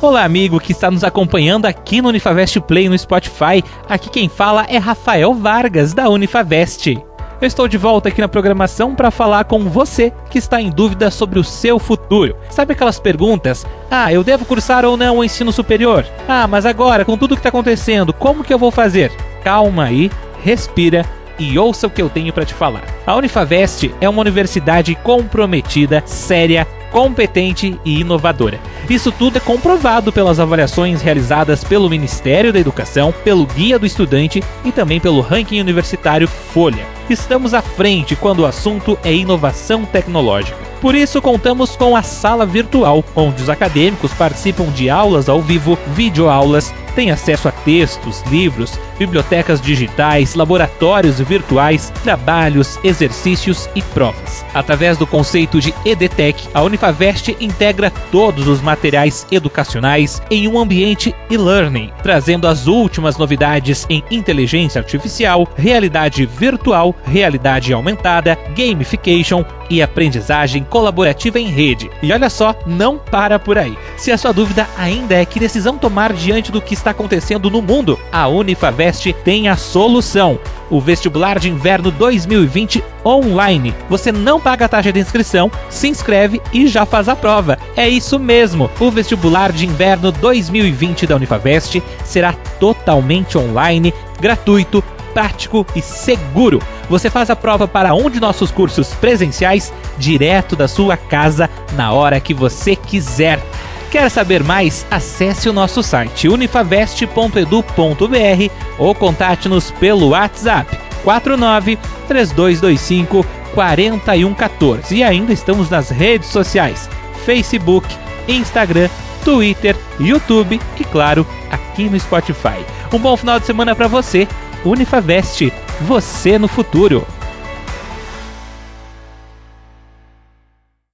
Olá, amigo que está nos acompanhando aqui no Unifavest Play no Spotify. Aqui quem fala é Rafael Vargas, da Unifavest. Eu estou de volta aqui na programação para falar com você que está em dúvida sobre o seu futuro. Sabe aquelas perguntas? Ah, eu devo cursar ou não o ensino superior? Ah, mas agora, com tudo que está acontecendo, como que eu vou fazer? Calma aí, respira e ouça o que eu tenho para te falar. A Unifavest é uma universidade comprometida, séria, competente e inovadora. Isso tudo é comprovado pelas avaliações realizadas pelo Ministério da Educação, pelo Guia do Estudante e também pelo ranking universitário Folha. Estamos à frente quando o assunto é inovação tecnológica. Por isso, contamos com a sala virtual, onde os acadêmicos participam de aulas ao vivo, videoaulas, têm acesso a textos, livros, bibliotecas digitais, laboratórios virtuais, trabalhos, exercícios e provas. Através do conceito de EDTech, a Unifavest integra todos os materiais educacionais em um ambiente e-learning, trazendo as últimas novidades em inteligência artificial, realidade virtual, realidade aumentada, gamification e aprendizagem colaborativa em rede. E olha só, não para por aí. Se a sua dúvida ainda é que decisão tomar diante do que está acontecendo no mundo, a Unifavest tem a solução. O vestibular de inverno 2020 online. Você não paga a taxa de inscrição, se inscreve e já faz a prova. É isso mesmo. O vestibular de inverno 2020 da Unifavest será totalmente online, gratuito prático e seguro. Você faz a prova para um de nossos cursos presenciais direto da sua casa na hora que você quiser. Quer saber mais? Acesse o nosso site unifavest.edu.br ou contate-nos pelo WhatsApp 49 3225 4114. E ainda estamos nas redes sociais: Facebook, Instagram, Twitter, YouTube e, claro, aqui no Spotify. Um bom final de semana para você Unifavest, você no futuro.